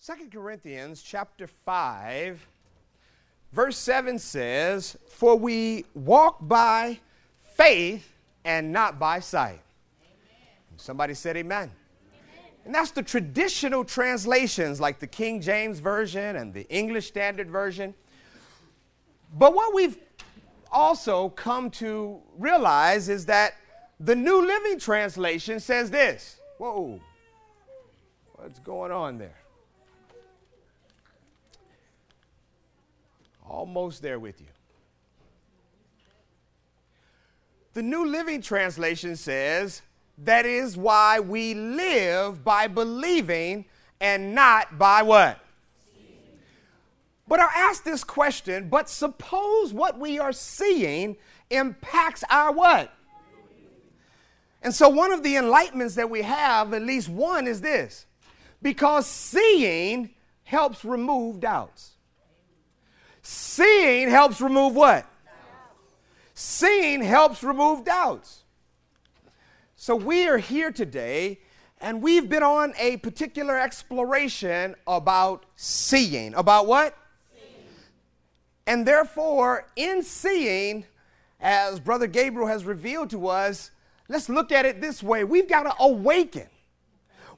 Second Corinthians chapter 5 verse 7 says, "For we walk by faith and not by sight." Somebody said amen. And that's the traditional translations like the King James Version and the English Standard Version. But what we've also come to realize is that the New Living Translation says this. Whoa, what's going on there? Almost there with you. The New Living Translation says, that is why we live by believing and not by what? But I ask this question, but suppose what we are seeing impacts our what? And so one of the enlightenments that we have, at least one, is this. Because seeing helps remove doubts. Seeing helps remove what? Seeing helps remove doubts. So we are here today and we've been on a particular exploration about seeing. About what? Seeing. And therefore, in seeing, as Brother Gabriel has revealed to us, let's look at it this way we've got to awaken.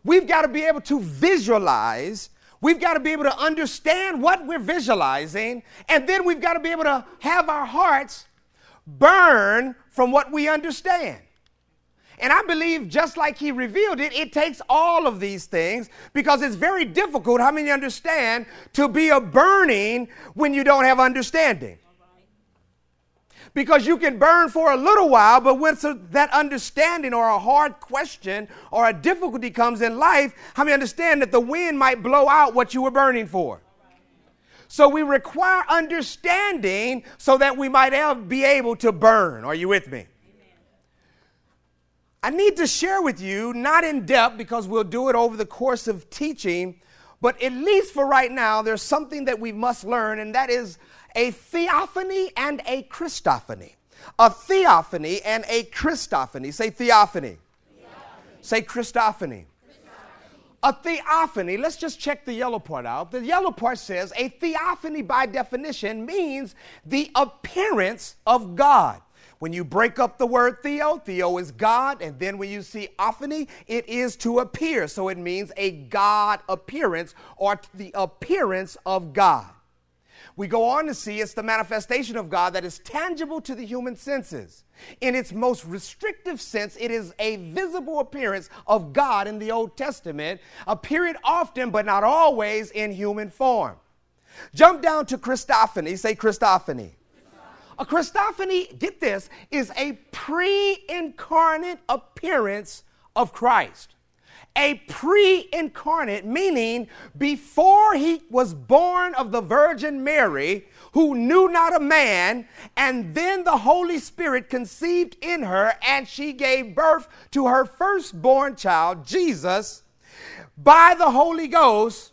We've got to be able to visualize We've got to be able to understand what we're visualizing, and then we've got to be able to have our hearts burn from what we understand. And I believe, just like he revealed it, it takes all of these things because it's very difficult, how many understand, to be a burning when you don't have understanding because you can burn for a little while, but when that understanding or a hard question or a difficulty comes in life, how many understand that the wind might blow out what you were burning for? So we require understanding so that we might be able to burn. Are you with me? I need to share with you, not in depth because we'll do it over the course of teaching, but at least for right now, there's something that we must learn, and that is a theophany and a Christophany. A theophany and a Christophany. Say theophany. theophany. Say Christophany. A theophany, let's just check the yellow part out. The yellow part says a theophany, by definition, means the appearance of God. When you break up the word theo, theo is God, and then when you see ophany, it is to appear. So it means a God appearance or the appearance of God. We go on to see it's the manifestation of God that is tangible to the human senses. In its most restrictive sense, it is a visible appearance of God in the Old Testament, appearing often but not always in human form. Jump down to Christophany. Say Christophany. A Christophany, get this, is a pre incarnate appearance of Christ a pre incarnate, meaning before he was born of the Virgin Mary, who knew not a man, and then the Holy Spirit conceived in her, and she gave birth to her firstborn child, Jesus, by the Holy Ghost.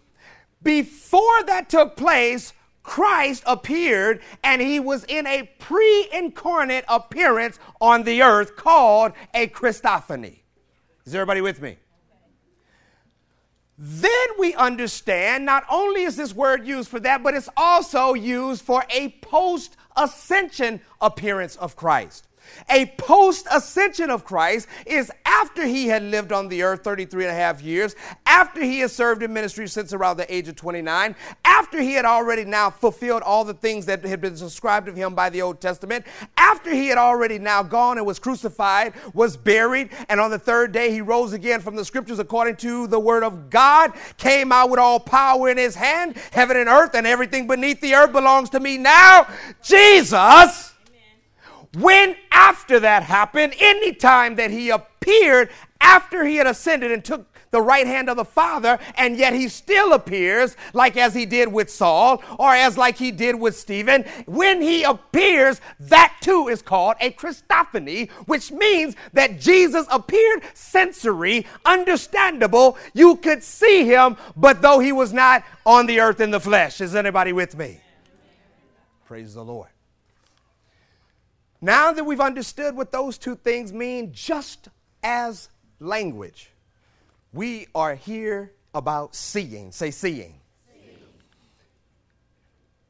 Before that took place, Christ appeared and he was in a pre incarnate appearance on the earth called a Christophany. Is everybody with me? Then we understand not only is this word used for that, but it's also used for a post ascension appearance of Christ. A post ascension of Christ is after he had lived on the earth 33 and a half years, after he has served in ministry since around the age of 29, after he had already now fulfilled all the things that had been described of him by the Old Testament, after he had already now gone and was crucified, was buried, and on the third day he rose again from the scriptures according to the word of God, came out with all power in his hand, heaven and earth, and everything beneath the earth belongs to me now. Jesus when after that happened, any time that he appeared after he had ascended and took the right hand of the Father, and yet he still appears like as he did with Saul or as like he did with Stephen. When he appears, that too is called a Christophany, which means that Jesus appeared sensory, understandable. You could see him, but though he was not on the earth in the flesh. Is anybody with me? Praise the Lord. Now that we've understood what those two things mean, just as language, we are here about seeing. Say, seeing.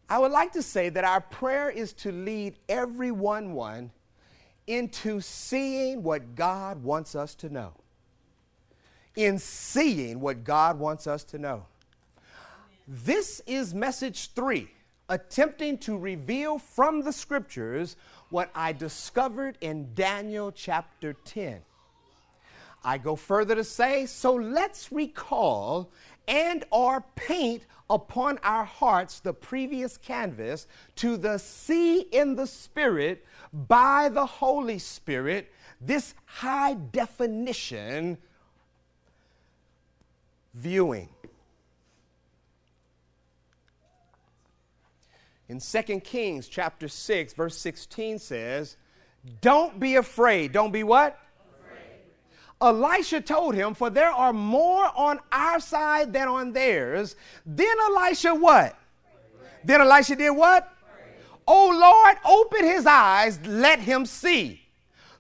I would like to say that our prayer is to lead everyone one into seeing what God wants us to know. In seeing what God wants us to know. This is message three, attempting to reveal from the scriptures what I discovered in Daniel chapter 10. I go further to say, so let's recall and or paint upon our hearts the previous canvas to the see in the spirit by the Holy Spirit this high definition viewing. In 2 Kings chapter 6 verse 16 says, "Don't be afraid. Don't be what? Elisha told him, For there are more on our side than on theirs. Then Elisha what? Then Elisha did what? Oh Lord, open his eyes, let him see.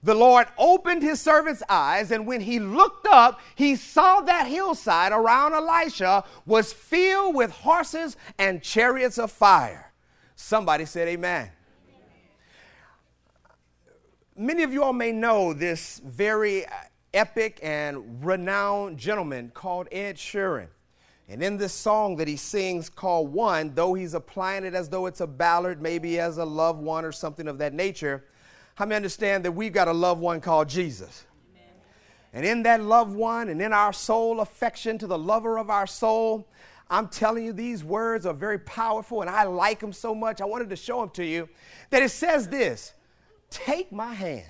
The Lord opened his servant's eyes, and when he looked up, he saw that hillside around Elisha was filled with horses and chariots of fire. Somebody said, Amen. Many of you all may know this very uh, epic and renowned gentleman called Ed Sheeran. And in this song that he sings called One, though he's applying it as though it's a ballad, maybe as a loved one or something of that nature, how many understand that we've got a loved one called Jesus? Amen. And in that loved one and in our soul affection to the lover of our soul, I'm telling you, these words are very powerful and I like them so much. I wanted to show them to you that it says this Take my hand,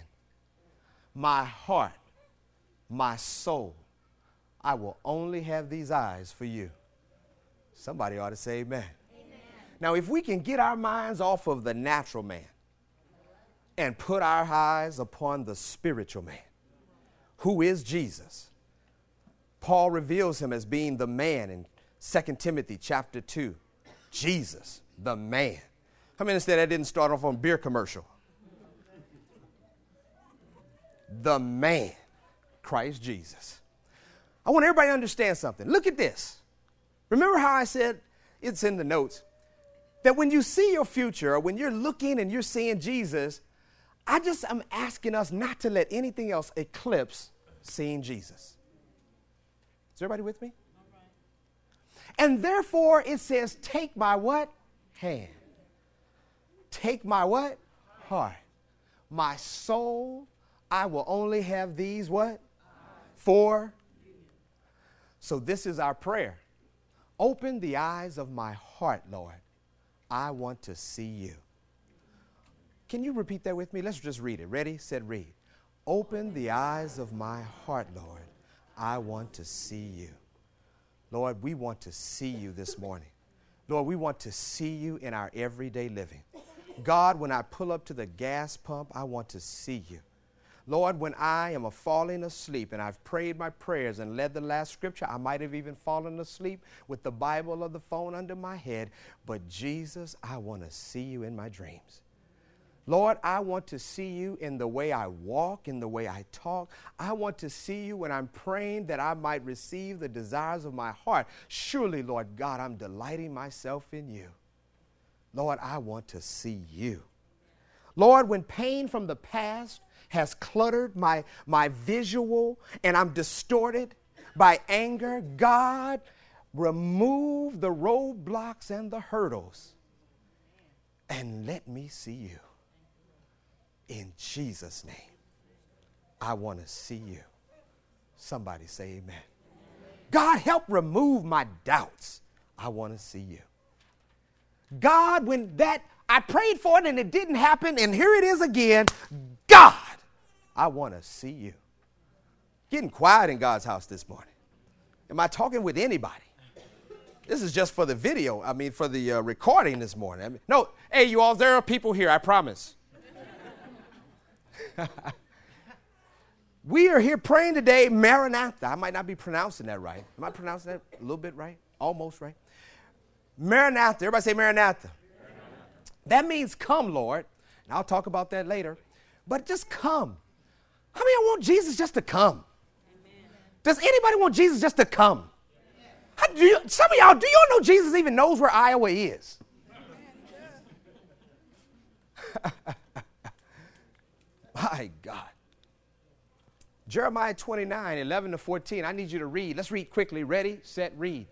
my heart, my soul, I will only have these eyes for you. Somebody ought to say amen. amen. Now, if we can get our minds off of the natural man and put our eyes upon the spiritual man, who is Jesus, Paul reveals him as being the man in 2 Timothy chapter 2. Jesus, the man. How many said that didn't start off on beer commercial? The man. Christ Jesus. I want everybody to understand something. Look at this. Remember how I said it's in the notes that when you see your future or when you're looking and you're seeing Jesus, I just am asking us not to let anything else eclipse seeing Jesus. Is everybody with me? And therefore it says, take my what? Hand. Take my what? Heart. My soul, I will only have these what? for. So, this is our prayer. Open the eyes of my heart, Lord. I want to see you. Can you repeat that with me? Let's just read it. Ready? Said, read. Open the eyes of my heart, Lord. I want to see you. Lord, we want to see you this morning. Lord, we want to see you in our everyday living. God, when I pull up to the gas pump, I want to see you. Lord, when I am a falling asleep and I've prayed my prayers and led the last scripture, I might have even fallen asleep with the Bible or the phone under my head. But Jesus, I want to see you in my dreams. Lord, I want to see you in the way I walk, in the way I talk. I want to see you when I'm praying that I might receive the desires of my heart. Surely, Lord God, I'm delighting myself in you. Lord, I want to see you. Lord, when pain from the past has cluttered my, my visual and I'm distorted by anger, God, remove the roadblocks and the hurdles and let me see you. In Jesus' name, I want to see you. Somebody say amen. God, help remove my doubts. I want to see you. God, when that I prayed for it and it didn't happen, and here it is again. God, I want to see you. Getting quiet in God's house this morning. Am I talking with anybody? This is just for the video, I mean, for the uh, recording this morning. I mean, no, hey, you all, there are people here, I promise. we are here praying today, Maranatha. I might not be pronouncing that right. Am I pronouncing that a little bit right? Almost right. Maranatha. Everybody say Maranatha. That means come, Lord. And I'll talk about that later. But just come. How many want Jesus just to come? Amen. Does anybody want Jesus just to come? Yes. How, do you, some of y'all, do y'all know Jesus even knows where Iowa is? My God. Jeremiah 29, 11 to 14. I need you to read. Let's read quickly. Ready, set, read.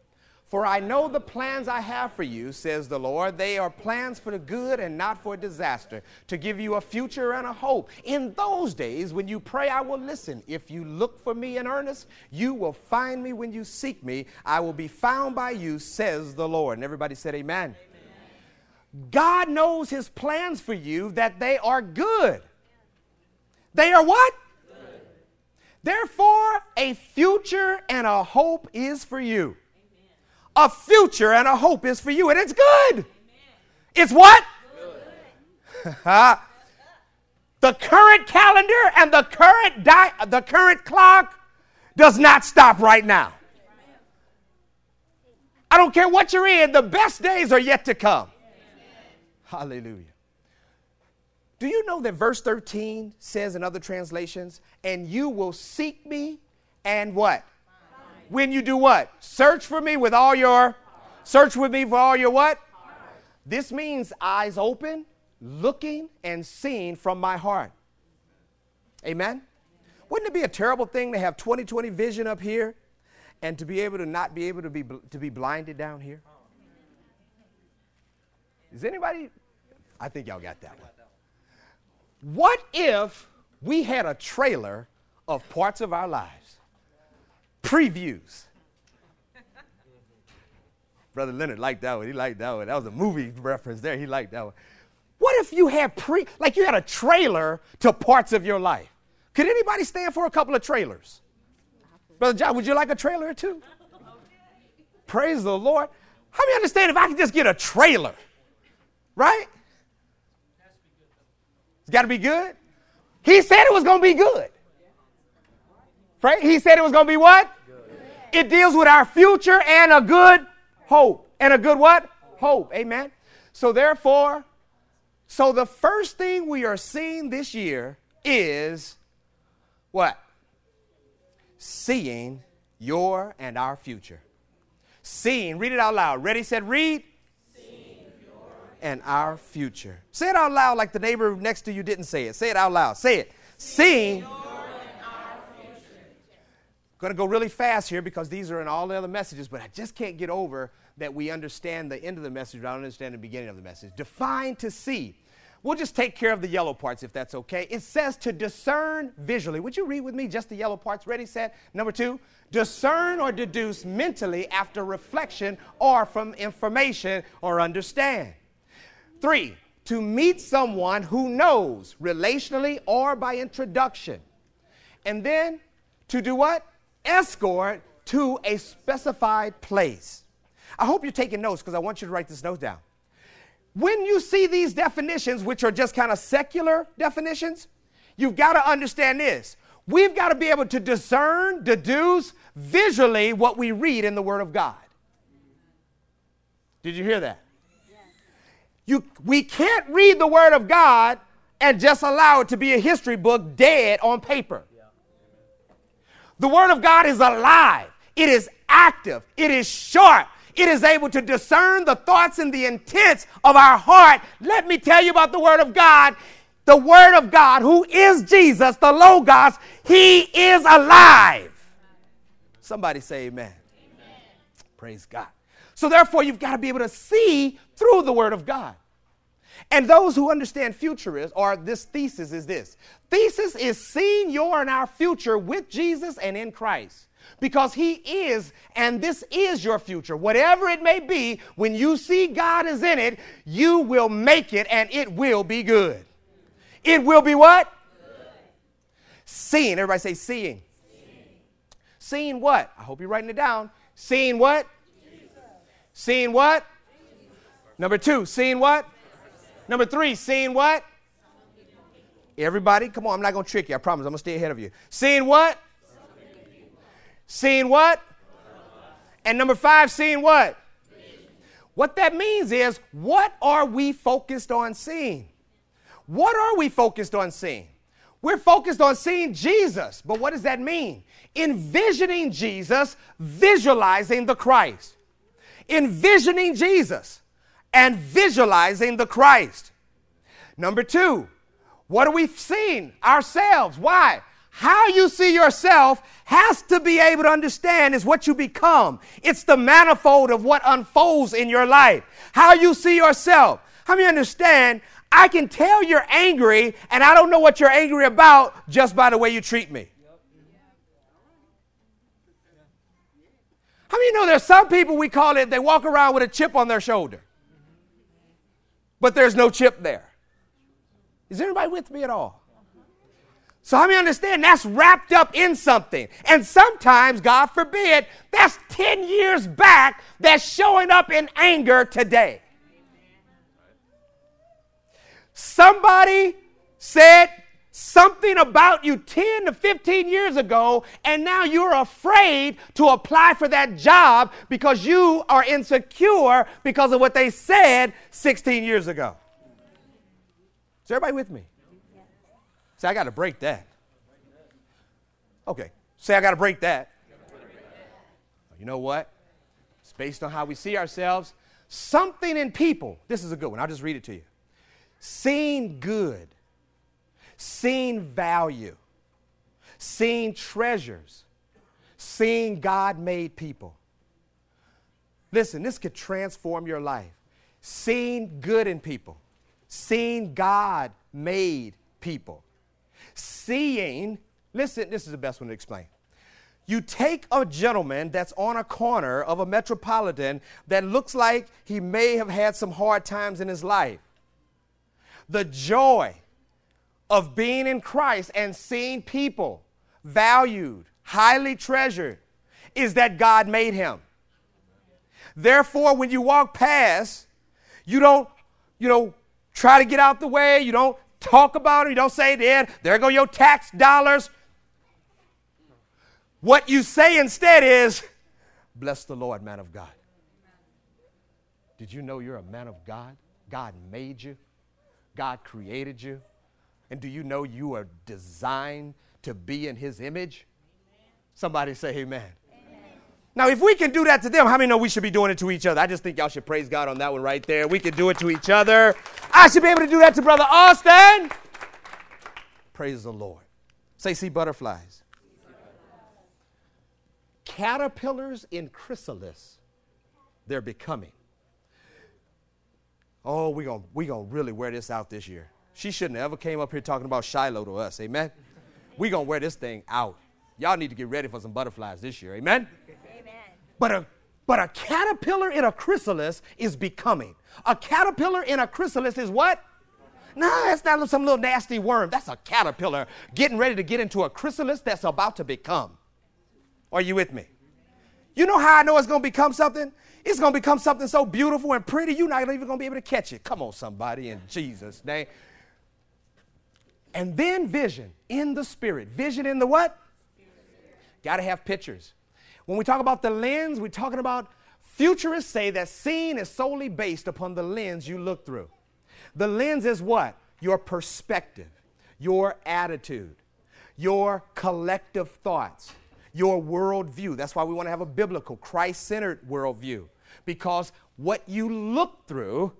For I know the plans I have for you, says the Lord. They are plans for the good and not for disaster, to give you a future and a hope. In those days, when you pray, I will listen. If you look for me in earnest, you will find me when you seek me. I will be found by you, says the Lord. And everybody said, Amen. Amen. God knows his plans for you that they are good. They are what? Therefore, a future and a hope is for you. A future and a hope is for you, and it's good. It's what? the current calendar and the current di- the current clock does not stop right now. I don't care what you're in, the best days are yet to come. Hallelujah. Do you know that verse 13 says in other translations, and you will seek me and what? When you do what? Search for me with all your, search with me for all your what? This means eyes open, looking and seeing from my heart. Amen? Wouldn't it be a terrible thing to have 20/20 vision up here and to be able to not be able to be, to be blinded down here? Is anybody? I think y'all got that one. What if we had a trailer of parts of our lives? Previews. Brother Leonard liked that one. He liked that one. That was a movie reference there. He liked that one. What if you had pre like you had a trailer to parts of your life? Could anybody stand for a couple of trailers? Brother John, would you like a trailer or two? Praise the Lord. How many understand if I could just get a trailer? Right? It's got to be good. He said it was going to be good. Right? He said it was going to be what? Good. It deals with our future and a good hope. And a good what? Hope. Amen. So therefore, so the first thing we are seeing this year is what? Seeing your and our future. Seeing, read it out loud. Ready, said, read and our future. Say it out loud like the neighbor next to you didn't say it. Say it out loud. Say it. Seeing. Going to go really fast here because these are in all the other messages, but I just can't get over that we understand the end of the message, but I don't understand the beginning of the message. Define to see. We'll just take care of the yellow parts if that's okay. It says to discern visually. Would you read with me just the yellow parts? Ready, set. Number two, discern or deduce mentally after reflection or from information or understand. Three, to meet someone who knows relationally or by introduction. And then to do what? Escort to a specified place. I hope you're taking notes because I want you to write this note down. When you see these definitions, which are just kind of secular definitions, you've got to understand this. We've got to be able to discern, deduce visually what we read in the Word of God. Did you hear that? You, we can't read the Word of God and just allow it to be a history book dead on paper. The Word of God is alive, it is active, it is sharp, it is able to discern the thoughts and the intents of our heart. Let me tell you about the Word of God. The Word of God, who is Jesus, the Logos, He is alive. Somebody say amen. amen. Praise God. So, therefore, you've got to be able to see through the Word of God. And those who understand futurists, or this thesis is this thesis is seeing your and our future with Jesus and in Christ. Because He is, and this is your future. Whatever it may be, when you see God is in it, you will make it and it will be good. It will be what? Good. Seeing. Everybody say seeing. seeing. Seeing what? I hope you're writing it down. Seeing what? Seeing what? Number two, seeing what? Number three, seeing what? Everybody, come on, I'm not going to trick you. I promise. I'm going to stay ahead of you. Seeing what? Seeing what? And number five, seeing what? What that means is, what are we focused on seeing? What are we focused on seeing? We're focused on seeing Jesus, but what does that mean? Envisioning Jesus, visualizing the Christ. Envisioning Jesus and visualizing the Christ. Number two, what are we seeing? Ourselves. Why? How you see yourself has to be able to understand is what you become. It's the manifold of what unfolds in your life. How you see yourself. How many understand? I can tell you're angry and I don't know what you're angry about just by the way you treat me. How many you know there's some people we call it, they walk around with a chip on their shoulder, but there's no chip there? Is anybody with me at all? So how many understand that's wrapped up in something? And sometimes, God forbid, that's 10 years back that's showing up in anger today. Somebody said something about you 10 to 15 years ago, and now you're afraid to apply for that job because you are insecure because of what they said 16 years ago. Is everybody with me? Say, I got to break that. Okay. Say, I got to break that. You know what? It's based on how we see ourselves. Something in people, this is a good one. I'll just read it to you. Seeing good, seeing value, seeing treasures, seeing God made people. Listen, this could transform your life. Seeing good in people, seeing God made people seeing, listen, this is the best one to explain. You take a gentleman that's on a corner of a metropolitan that looks like he may have had some hard times in his life. The joy of being in Christ and seeing people valued, highly treasured, is that God made him. Therefore, when you walk past, you don't, you know, try to get out the way. You don't talk about it. You don't say, there, there go your tax dollars. What you say instead is, bless the Lord, man of God. Did you know you're a man of God? God made you. God created you. And do you know you are designed to be in his image? Somebody say amen. Now, if we can do that to them, how many know we should be doing it to each other? I just think y'all should praise God on that one right there. We can do it to each other. I should be able to do that to Brother Austin. Praise the Lord. Say, see butterflies. Caterpillars in chrysalis, they're becoming. Oh, we're going we gonna really wear this out this year. She shouldn't have ever came up here talking about Shiloh to us. Amen. We're going to wear this thing out. Y'all need to get ready for some butterflies this year. Amen. Amen. But a, but a caterpillar in a chrysalis is becoming. A caterpillar in a chrysalis is what? No, that's not some little nasty worm. That's a caterpillar getting ready to get into a chrysalis that's about to become. Are you with me? You know how I know it's going to become something? It's going to become something so beautiful and pretty, you're not even going to be able to catch it. Come on, somebody, in Jesus' name. And then vision in the spirit. Vision in the what? Got to have pictures. When we talk about the lens, we're talking about futurists say that seeing is solely based upon the lens you look through. The lens is what? Your perspective, your attitude, your collective thoughts, your worldview. That's why we want to have a biblical, Christ centered worldview. Because what you look through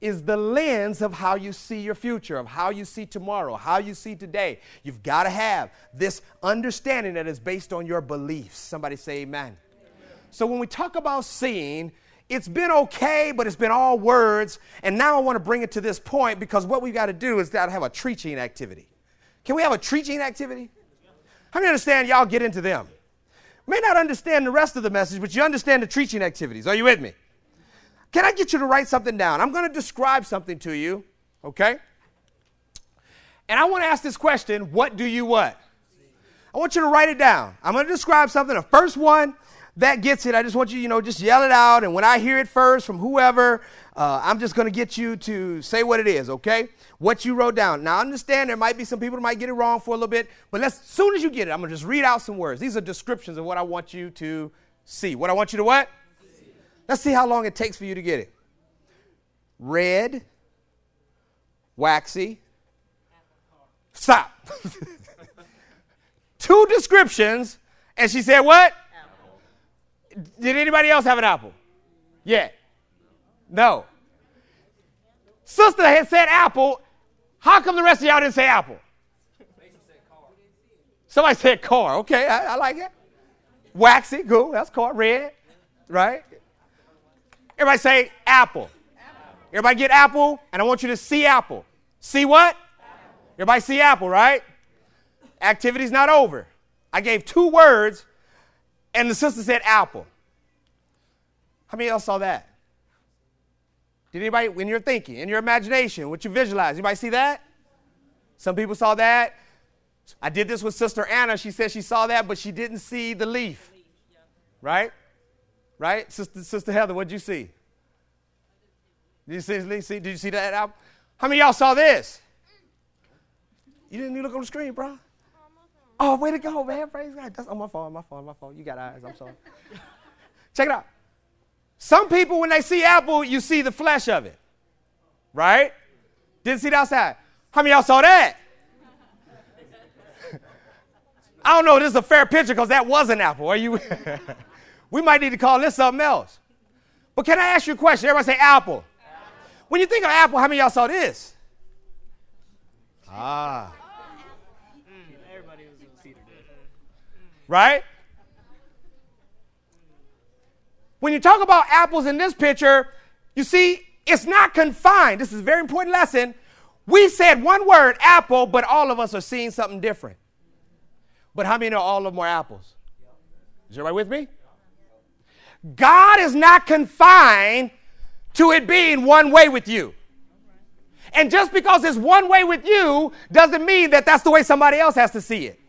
is the lens of how you see your future, of how you see tomorrow, how you see today. You've got to have this understanding that is based on your beliefs. Somebody say amen. amen. So when we talk about seeing, it's been okay, but it's been all words. And now I want to bring it to this point because what we've got to do is got to have a teaching activity. Can we have a teaching activity? How many understand y'all get into them? May not understand the rest of the message, but you understand the teaching activities. Are you with me? Can I get you to write something down? I'm going to describe something to you, okay? And I want to ask this question What do you what? I want you to write it down. I'm going to describe something. The first one that gets it, I just want you, you know, just yell it out. And when I hear it first from whoever, uh, I'm just going to get you to say what it is, okay? What you wrote down. Now, I understand there might be some people that might get it wrong for a little bit, but let's, as soon as you get it, I'm going to just read out some words. These are descriptions of what I want you to see. What I want you to what? Let's see how long it takes for you to get it. Red, waxy, Stop. Two descriptions, and she said, What? Apple. Did anybody else have an apple? Yeah. No. Sister had said apple. How come the rest of y'all didn't say apple? Somebody said car. Okay, I, I like it. Waxy, cool. That's car. Red, right? Everybody say apple. apple. Everybody get apple, and I want you to see apple. See what? Apple. Everybody see apple, right? Activity's not over. I gave two words, and the sister said apple. How many y'all saw that? Did anybody, when you're thinking, in your imagination, what you visualize, anybody see that? Some people saw that. I did this with Sister Anna. She said she saw that, but she didn't see the leaf. Right? Right? Sister, Sister Heather, what'd you see? Did you see, see, did you see that album? How many y'all saw this? You didn't even look on the screen, bro. Oh, way to go, man. Praise God. That's on my phone, my phone, my phone. You got eyes. I'm sorry. Check it out. Some people, when they see apple, you see the flesh of it. Right? Didn't see it outside. How many y'all saw that? I don't know this is a fair picture because that was an apple. Are you? we might need to call this something else. But can I ask you a question? Everybody say apple. apple. When you think of apple, how many y'all saw this? Ah. Everybody was cedar Right? When you talk about apples in this picture, you see, it's not confined. This is a very important lesson. We said one word, apple, but all of us are seeing something different. But how many know all of them are apples? Is everybody with me? God is not confined to it being one way with you. And just because it's one way with you doesn't mean that that's the way somebody else has to see it.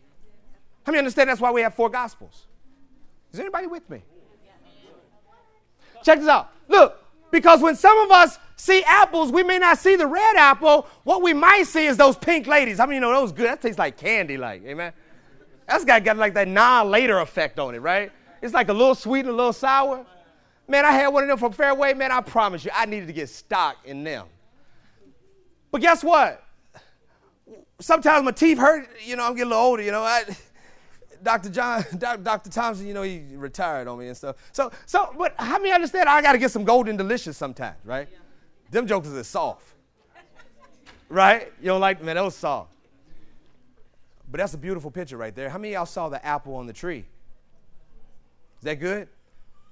How many understand that's why we have four gospels? Is anybody with me? Check this out. Look, because when some of us see apples, we may not see the red apple. What we might see is those pink ladies. How I many you know those good? That tastes like candy, like, amen. That's got, got like that non-later effect on it, right? It's like a little sweet and a little sour. Man, I had one of them from Fairway. Man, I promise you, I needed to get stock in them. But guess what? Sometimes my teeth hurt. You know, I'm getting a little older. You know, I, Dr. John, Dr. Thompson, you know, he retired on me and stuff. So, so, but how many understand? I got to get some golden delicious sometimes, right? Yeah. Them jokers are soft, right? You don't like man? Those soft. But that's a beautiful picture right there. How many y'all saw the apple on the tree? Is that good?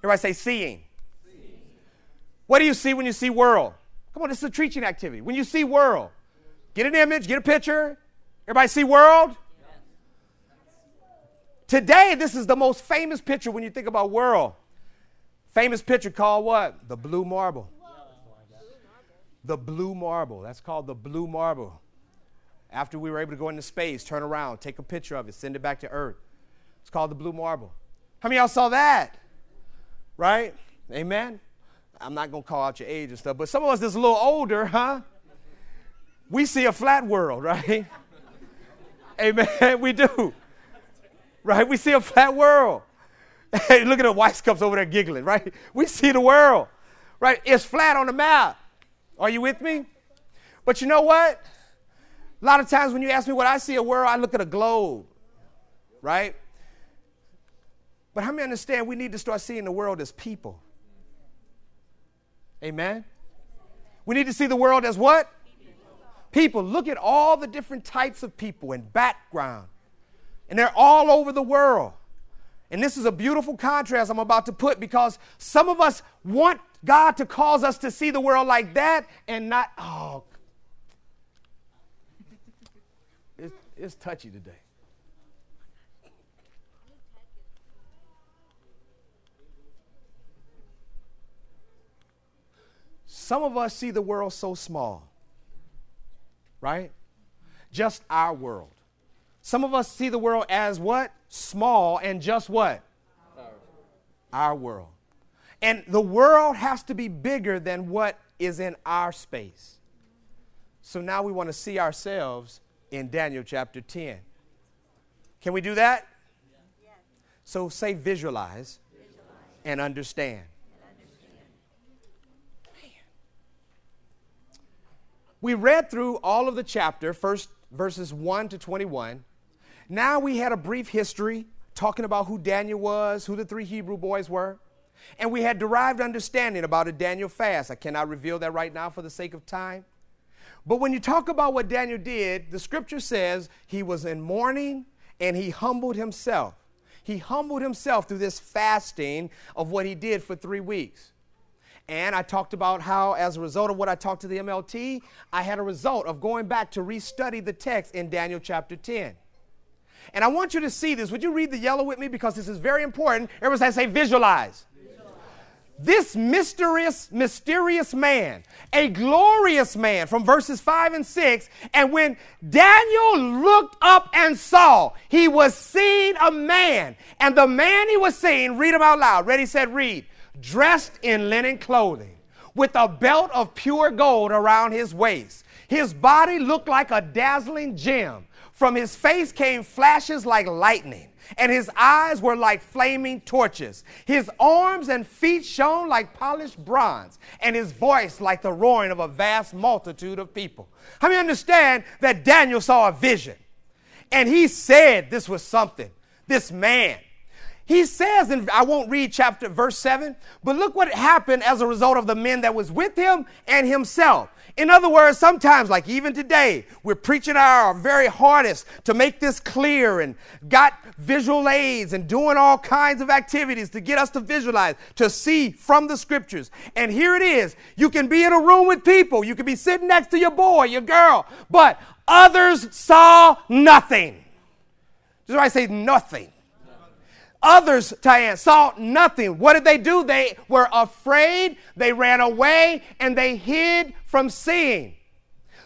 Everybody say seeing. seeing. What do you see when you see world? Come on, this is a teaching activity. When you see world, get an image, get a picture. Everybody see world? Today, this is the most famous picture when you think about world. Famous picture called what? The blue marble. The blue marble. That's called the blue marble. After we were able to go into space, turn around, take a picture of it, send it back to Earth. It's called the blue marble. How many y'all saw that? Right? Amen? I'm not going to call out your age and stuff, but some of us that's a little older, huh? We see a flat world, right? Amen. We do right? We see a flat world. Hey, look at the white cups over there giggling, right? We see the world, right? It's flat on the map. Are you with me? But you know what? A lot of times when you ask me what I see a world, I look at a globe, right? But how many understand we need to start seeing the world as people? Amen? We need to see the world as what? People. Look at all the different types of people and background and they're all over the world. And this is a beautiful contrast I'm about to put because some of us want God to cause us to see the world like that and not, oh, it's, it's touchy today. Some of us see the world so small, right? Just our world. Some of us see the world as what? Small and just what? Our world. And the world has to be bigger than what is in our space. So now we want to see ourselves in Daniel chapter 10. Can we do that? Yes. So say visualize, visualize. And understand. We read through all of the chapter, first verses 1 to 21. Now we had a brief history talking about who Daniel was, who the three Hebrew boys were. And we had derived understanding about a Daniel fast. I cannot reveal that right now for the sake of time. But when you talk about what Daniel did, the scripture says he was in mourning and he humbled himself. He humbled himself through this fasting of what he did for three weeks. And I talked about how, as a result of what I talked to the MLT, I had a result of going back to restudy the text in Daniel chapter 10. And I want you to see this. Would you read the yellow with me? Because this is very important. Everybody I say visualize. This mysterious, mysterious man, a glorious man from verses 5 and 6. And when Daniel looked up and saw, he was seeing a man. And the man he was seeing, read him out loud. Ready, said, read. Dressed in linen clothing, with a belt of pure gold around his waist. His body looked like a dazzling gem. From his face came flashes like lightning and his eyes were like flaming torches. His arms and feet shone like polished bronze, and his voice like the roaring of a vast multitude of people. How many understand that Daniel saw a vision? And he said this was something, this man. He says, and I won't read chapter verse 7, but look what happened as a result of the men that was with him and himself. In other words, sometimes, like even today, we're preaching our very hardest to make this clear and got visual aids and doing all kinds of activities to get us to visualize, to see from the scriptures. And here it is. You can be in a room with people, you can be sitting next to your boy, your girl, but others saw nothing. Why I say nothing. Others, Tyann, saw nothing. What did they do? They were afraid, they ran away, and they hid from seeing.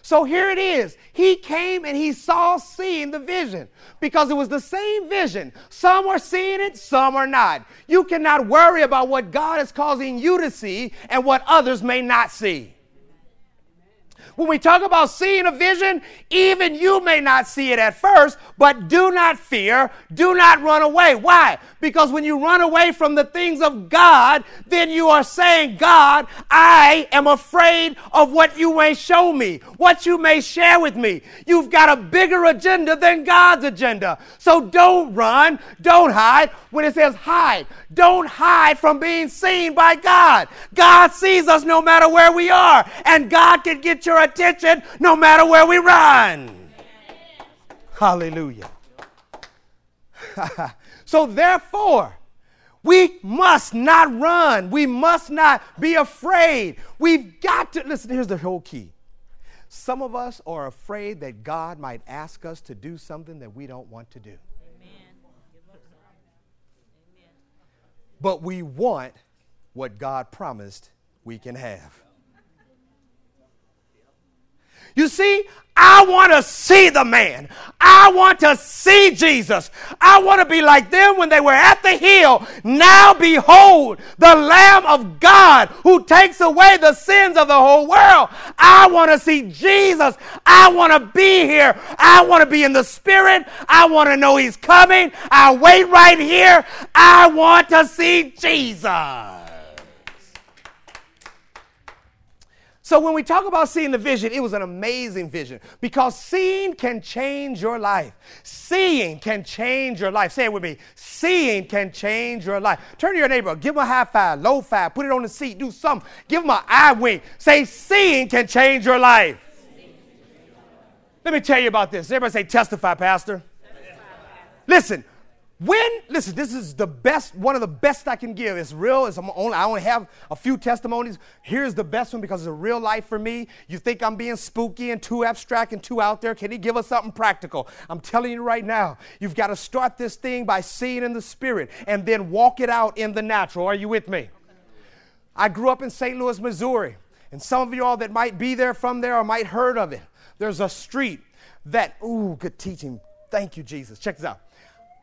So here it is. He came and he saw seeing the vision because it was the same vision. Some are seeing it, some are not. You cannot worry about what God is causing you to see and what others may not see. When we talk about seeing a vision, even you may not see it at first, but do not fear, do not run away. Why? Because when you run away from the things of God, then you are saying, God, I am afraid of what you may show me, what you may share with me. You've got a bigger agenda than God's agenda. So don't run, don't hide. When it says hide, don't hide from being seen by God. God sees us no matter where we are, and God can get your attention no matter where we run. Hallelujah. so, therefore, we must not run. We must not be afraid. We've got to listen. Here's the whole key. Some of us are afraid that God might ask us to do something that we don't want to do. But we want what God promised we can have. You see, I want to see the man. I want to see Jesus. I want to be like them when they were at the hill. Now behold, the Lamb of God who takes away the sins of the whole world. I want to see Jesus. I want to be here. I want to be in the Spirit. I want to know He's coming. I wait right here. I want to see Jesus. So when we talk about seeing the vision, it was an amazing vision because seeing can change your life. Seeing can change your life. Say it with me. Seeing can change your life. Turn to your neighbor, give him a high five, low five, put it on the seat, do something. Give him an eye wink. Say, seeing can change your life. Let me tell you about this. Everybody say, testify, Pastor. Testify. Listen, when, listen, this is the best, one of the best I can give. It's real. It's only, I only have a few testimonies. Here's the best one because it's a real life for me. You think I'm being spooky and too abstract and too out there. Can he give us something practical? I'm telling you right now, you've got to start this thing by seeing in the spirit and then walk it out in the natural. Are you with me? I grew up in St. Louis, Missouri. And some of y'all that might be there from there or might heard of it, there's a street that, ooh, good teaching. Thank you, Jesus. Check this out.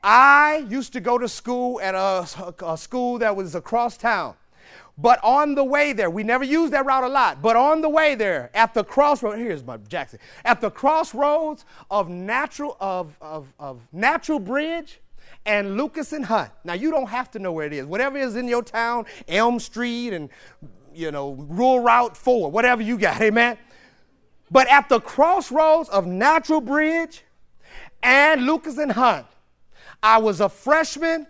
I used to go to school at a, a, school that was across town. But on the way there, we never used that route a lot, but on the way there, at the crossroads, here's my Jackson, at the crossroads of natural, of, of, of natural bridge and Lucas and Hunt. Now you don't have to know where it is. Whatever is in your town, Elm Street and you know, rural route four, whatever you got, amen. But at the crossroads of Natural Bridge and Lucas and Hunt, I was a freshman,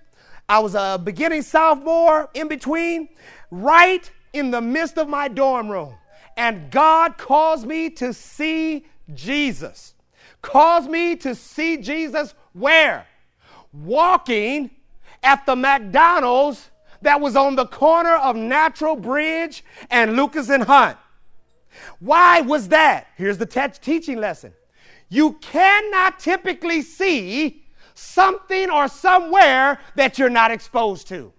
I was a beginning sophomore in between, right in the midst of my dorm room. And God caused me to see Jesus. Caused me to see Jesus where? Walking at the McDonald's that was on the corner of Natural Bridge and Lucas and Hunt. Why was that? Here's the te- teaching lesson. You cannot typically see something or somewhere that you're not exposed to.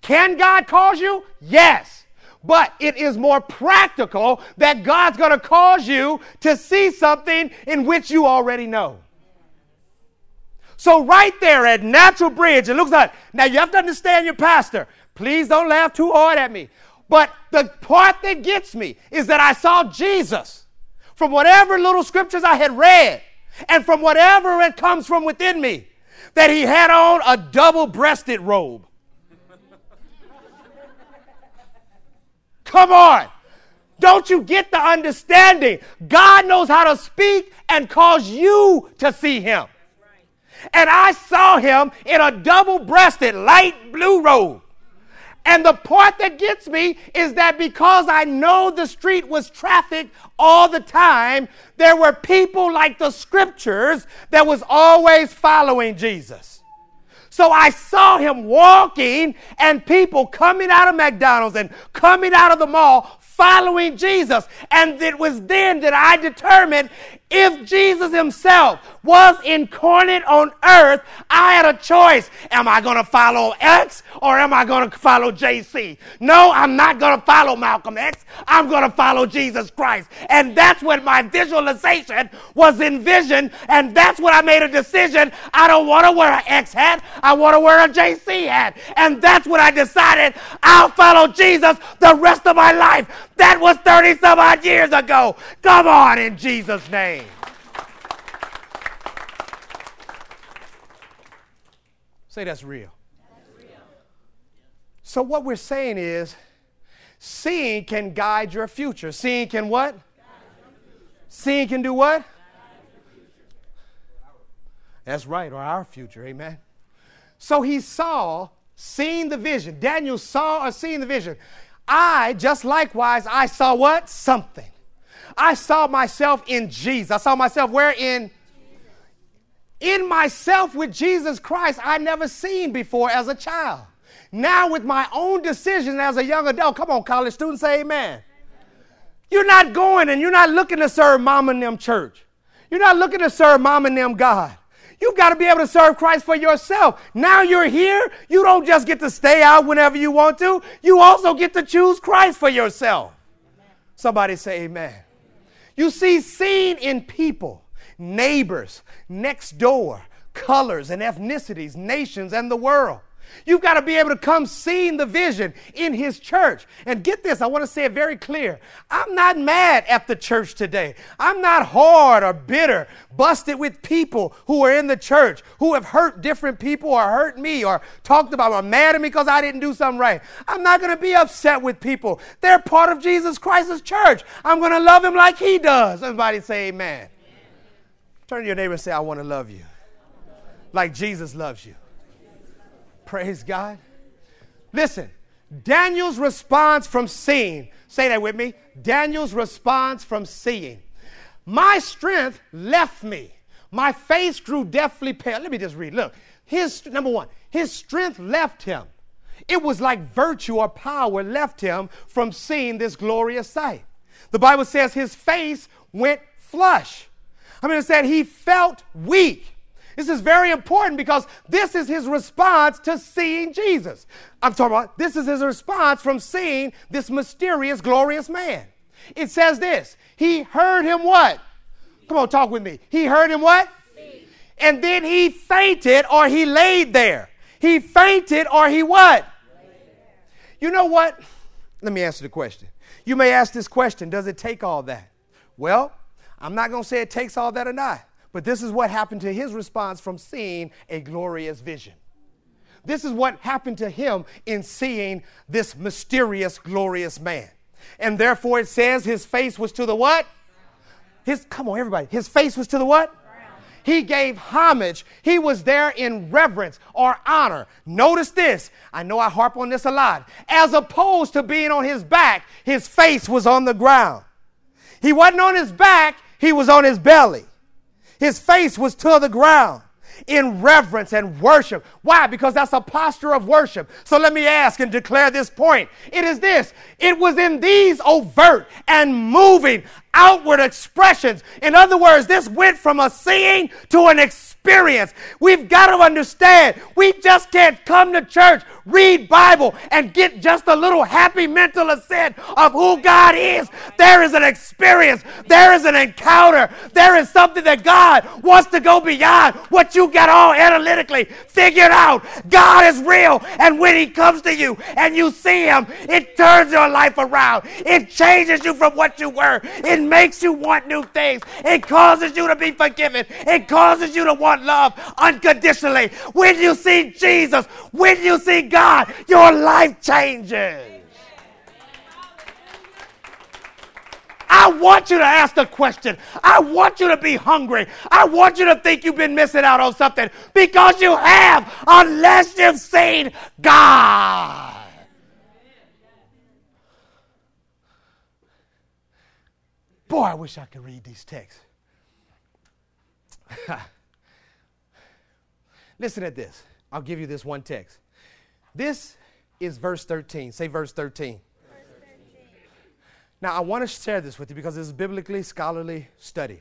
Can God cause you? Yes. But it is more practical that God's going to cause you to see something in which you already know. So, right there at Natural Bridge, it looks like, now you have to understand your pastor. Please don't laugh too hard at me. But the part that gets me is that I saw Jesus from whatever little scriptures I had read and from whatever it comes from within me, that he had on a double breasted robe. Come on. Don't you get the understanding? God knows how to speak and cause you to see him. And I saw him in a double breasted light blue robe. And the part that gets me is that because I know the street was trafficked all the time, there were people like the scriptures that was always following Jesus. So I saw him walking and people coming out of McDonald's and coming out of the mall following Jesus. And it was then that I determined if Jesus himself was incarnate on earth, I had a choice. Am I going to follow X or am I going to follow JC? No, I'm not going to follow Malcolm X. I'm going to follow Jesus Christ. And that's what my visualization was envisioned. And that's what I made a decision. I don't want to wear an X hat. I want to wear a JC hat. And that's what I decided. I'll follow Jesus the rest of my life. That was 30 some odd years ago. Come on in Jesus' name. Say that's real. So, what we're saying is, seeing can guide your future. Seeing can what? Seeing can do what? That's right, or our future, amen. So he saw, seeing the vision. Daniel saw or seeing the vision. I, just likewise, I saw what? Something. I saw myself in Jesus. I saw myself where? In in myself with Jesus Christ I never seen before as a child. Now with my own decision as a young adult, come on, college students, say amen. You're not going and you're not looking to serve mom and them church. You're not looking to serve mom and them God. You've got to be able to serve Christ for yourself. Now you're here, you don't just get to stay out whenever you want to, you also get to choose Christ for yourself. Somebody say amen. You see, seen in people neighbors, next door, colors and ethnicities, nations, and the world. You've got to be able to come seeing the vision in his church. And get this, I want to say it very clear. I'm not mad at the church today. I'm not hard or bitter, busted with people who are in the church, who have hurt different people or hurt me or talked about or mad at me because I didn't do something right. I'm not going to be upset with people. They're part of Jesus Christ's church. I'm going to love him like he does. Everybody say amen. Turn to your neighbor and say, I want to love you like Jesus loves you. Praise God. Listen, Daniel's response from seeing, say that with me. Daniel's response from seeing. My strength left me. My face grew deathly pale. Let me just read. Look, his number one, his strength left him. It was like virtue or power left him from seeing this glorious sight. The Bible says his face went flush. I mean, it said he felt weak. This is very important because this is his response to seeing Jesus. I'm talking about this is his response from seeing this mysterious, glorious man. It says this He heard him what? Come on, talk with me. He heard him what? And then he fainted or he laid there. He fainted or he what? You know what? Let me answer the question. You may ask this question Does it take all that? Well, I'm not going to say it takes all that or not, but this is what happened to his response from seeing a glorious vision. This is what happened to him in seeing this mysterious, glorious man. And therefore it says his face was to the what? His come on, everybody. His face was to the what? He gave homage. He was there in reverence or honor. Notice this. I know I harp on this a lot. As opposed to being on his back, his face was on the ground. He wasn't on his back, he was on his belly. His face was to the ground in reverence and worship. Why? Because that's a posture of worship. So let me ask and declare this point. It is this it was in these overt and moving outward expressions. In other words, this went from a seeing to an experience. We've got to understand we just can't come to church, read Bible, and get just a little happy mental assent of who God is. There is an experience, there is an encounter, there is something that God wants to go beyond what you got all analytically figured out. God is real, and when He comes to you and you see Him, it turns your life around. It changes you from what you were. It makes you want new things. It causes you to be forgiven. It causes you to want love unconditionally. When you see Jesus, when you see God, your life changes. I want you to ask the question. I want you to be hungry. I want you to think you've been missing out on something because you have, unless you've seen God. Boy, I wish I could read these texts. Listen at this. I'll give you this one text. This is verse 13. Say verse 13. Now, I want to share this with you because it's biblically, scholarly studied.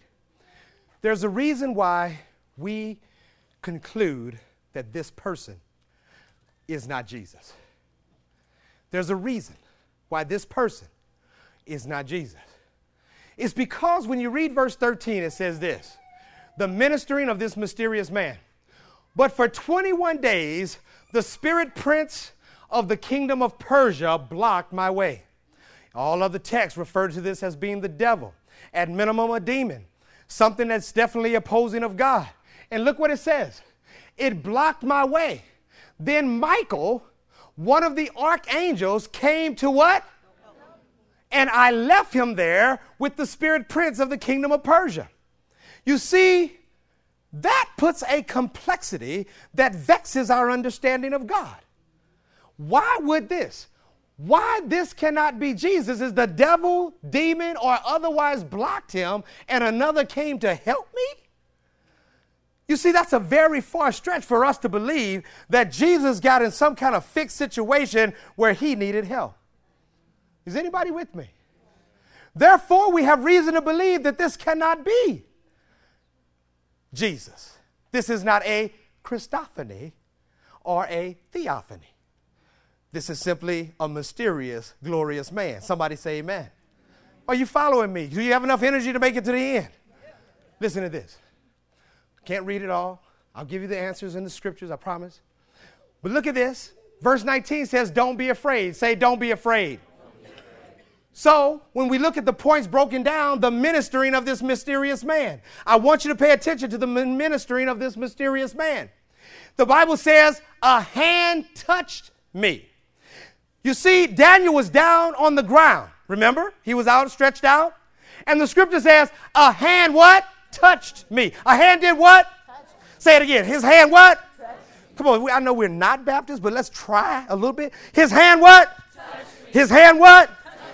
There's a reason why we conclude that this person is not Jesus. There's a reason why this person is not Jesus. It's because when you read verse 13, it says this the ministering of this mysterious man. But for 21 days, the spirit prince of the kingdom of Persia blocked my way. All of the texts refer to this as being the devil, at minimum, a demon, something that's definitely opposing of God. And look what it says it blocked my way. Then Michael, one of the archangels, came to what? and I left him there with the spirit prince of the kingdom of Persia. You see, that puts a complexity that vexes our understanding of God. Why would this? Why this cannot be Jesus is the devil, demon, or otherwise blocked him, and another came to help me? You see, that's a very far stretch for us to believe that Jesus got in some kind of fixed situation where he needed help. Is anybody with me? Therefore, we have reason to believe that this cannot be Jesus. This is not a Christophany or a theophany. This is simply a mysterious, glorious man. Somebody say amen. Are you following me? Do you have enough energy to make it to the end? Listen to this. Can't read it all. I'll give you the answers in the scriptures, I promise. But look at this. Verse 19 says, Don't be afraid. Say, Don't be afraid. So, when we look at the points broken down, the ministering of this mysterious man, I want you to pay attention to the ministering of this mysterious man. The Bible says, A hand touched me. You see, Daniel was down on the ground. Remember? He was out, stretched out. And the scripture says, A hand what? Touched me. A hand did what? Say it again. His hand what? Come on, I know we're not Baptists, but let's try a little bit. His hand what? His hand what?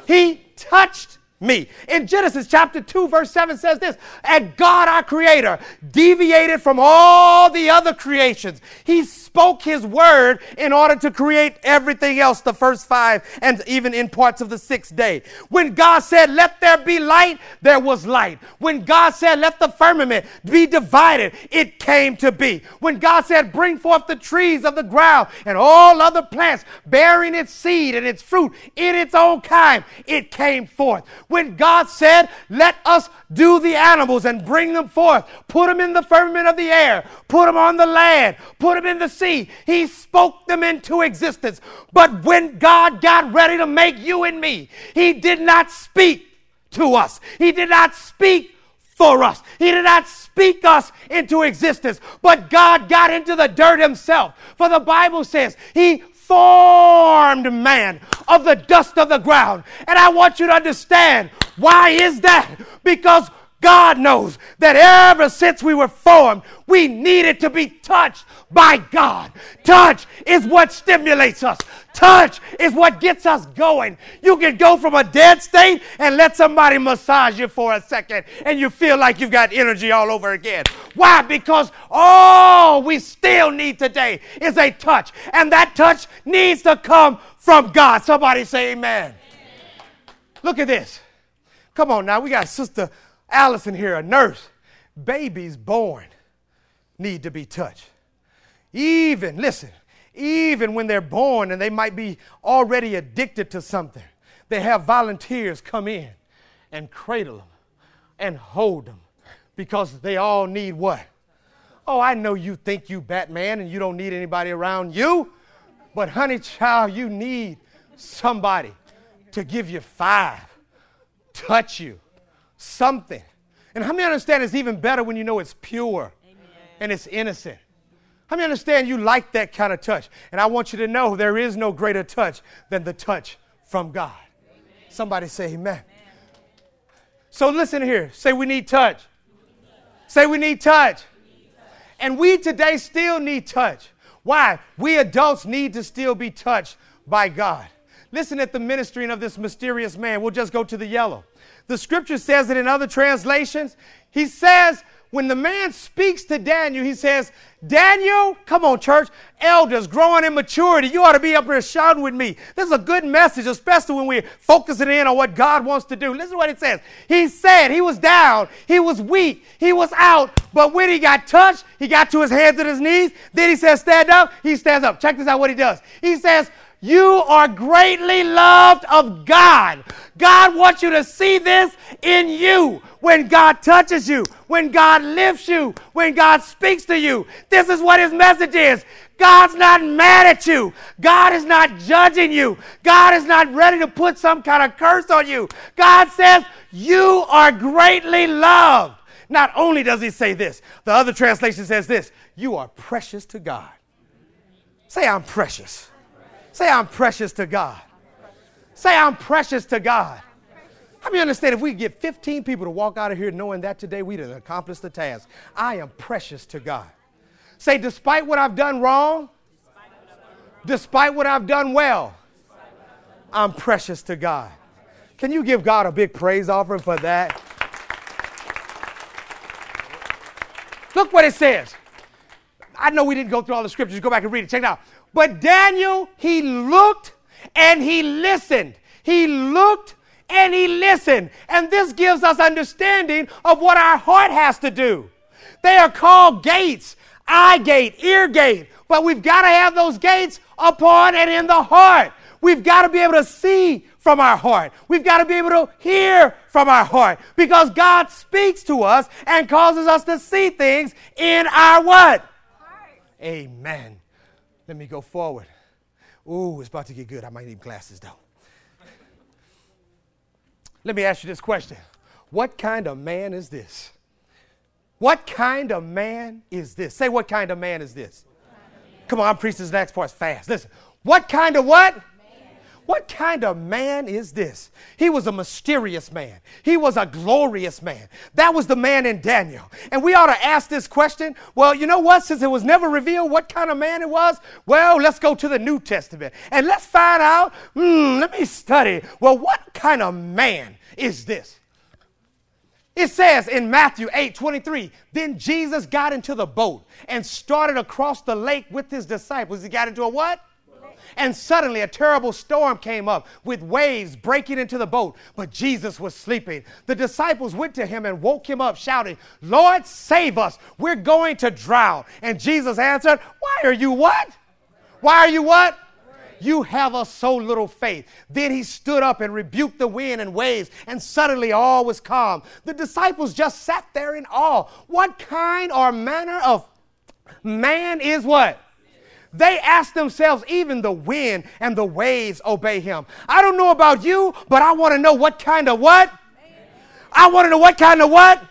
He touched me. In Genesis chapter 2, verse 7 says this And God, our Creator, deviated from all the other creations. He spoke His word in order to create everything else, the first five, and even in parts of the sixth day. When God said, Let there be light, there was light. When God said, Let the firmament be divided, it came to be. When God said, Bring forth the trees of the ground and all other plants bearing its seed and its fruit in its own kind, it came forth when God said, Let us do the animals and bring them forth, put them in the firmament of the air, put them on the land, put them in the sea, He spoke them into existence. But when God got ready to make you and me, He did not speak to us, He did not speak for us. He did not speak us into existence, but God got into the dirt himself. For the Bible says he formed man of the dust of the ground. And I want you to understand why is that? Because God knows that ever since we were formed, we needed to be touched by God. Touch is what stimulates us. Touch is what gets us going. You can go from a dead state and let somebody massage you for a second and you feel like you've got energy all over again. Why? Because all we still need today is a touch. And that touch needs to come from God. Somebody say amen. amen. Look at this. Come on now. We got Sister Allison here, a nurse. Babies born need to be touched. Even, listen, even when they're born and they might be already addicted to something, they have volunteers come in and cradle them and hold them because they all need what? Oh, I know you think you Batman and you don't need anybody around you, but honey child, you need somebody to give you five, touch you, something. And how many understand it's even better when you know it's pure Amen. and it's innocent? How many understand you like that kind of touch? And I want you to know there is no greater touch than the touch from God. Amen. Somebody say amen. amen. So listen here. Say we need touch. Say we need touch. And we today still need touch. Why? We adults need to still be touched by God. Listen at the ministering of this mysterious man. We'll just go to the yellow. The scripture says it in other translations. He says, when the man speaks to Daniel, he says, Daniel, come on, church, elders growing in maturity, you ought to be up here shouting with me. This is a good message, especially when we're focusing in on what God wants to do. Listen to what it says. He said he was down, he was weak, he was out, but when he got touched, he got to his hands and his knees. Then he says, Stand up. He stands up. Check this out what he does. He says, you are greatly loved of God. God wants you to see this in you. When God touches you, when God lifts you, when God speaks to you, this is what his message is. God's not mad at you. God is not judging you. God is not ready to put some kind of curse on you. God says, You are greatly loved. Not only does he say this, the other translation says this You are precious to God. Say, I'm precious. Say, I'm precious to God. Say, I'm precious to God. How many understand if we get 15 people to walk out of here knowing that today we'd have accomplished the task? I am precious to God. Say, despite what I've done wrong, despite what I've done well, I'm precious to God. Can you give God a big praise offering for that? Look what it says. I know we didn't go through all the scriptures. Go back and read it. Check it out. But Daniel, he looked and he listened. He looked and he listened. And this gives us understanding of what our heart has to do. They are called gates eye gate, ear gate. But we've got to have those gates upon and in the heart. We've got to be able to see from our heart. We've got to be able to hear from our heart because God speaks to us and causes us to see things in our what? Heart. Amen. Let me go forward. Ooh, it's about to get good. I might need glasses though. Let me ask you this question What kind of man is this? What kind of man is this? Say, what kind of man is this? Come on, I'm preaching this next part fast. Listen. What kind of what? What kind of man is this? He was a mysterious man. He was a glorious man. That was the man in Daniel. And we ought to ask this question. Well, you know what? Since it was never revealed what kind of man it was, well, let's go to the New Testament and let's find out. Hmm, let me study. Well, what kind of man is this? It says in Matthew 8 23, then Jesus got into the boat and started across the lake with his disciples. He got into a what? And suddenly a terrible storm came up with waves breaking into the boat, but Jesus was sleeping. The disciples went to him and woke him up, shouting, Lord, save us. We're going to drown. And Jesus answered, Why are you what? Why are you what? You have a so little faith. Then he stood up and rebuked the wind and waves, and suddenly all was calm. The disciples just sat there in awe. What kind or manner of man is what? They ask themselves, even the wind and the waves obey him. I don't know about you, but I want to know what kind of what? I want to know what kind of what?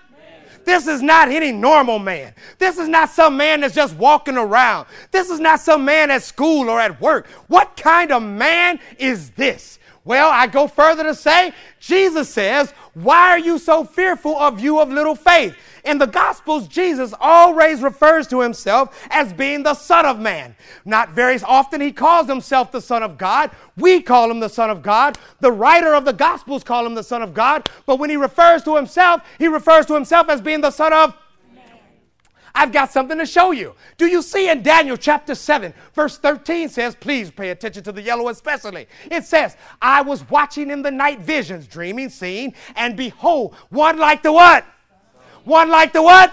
This is not any normal man. This is not some man that's just walking around. This is not some man at school or at work. What kind of man is this? Well, I go further to say, Jesus says, Why are you so fearful of you of little faith? In the Gospels, Jesus always refers to himself as being the Son of Man. Not very often he calls himself the Son of God. We call him the Son of God. The writer of the Gospels call him the Son of God. But when he refers to himself, he refers to himself as being the Son of I've got something to show you. Do you see in Daniel chapter 7, verse 13 says, please pay attention to the yellow especially. It says, I was watching in the night visions, dreaming, seeing, and behold, one like the what? One like the what?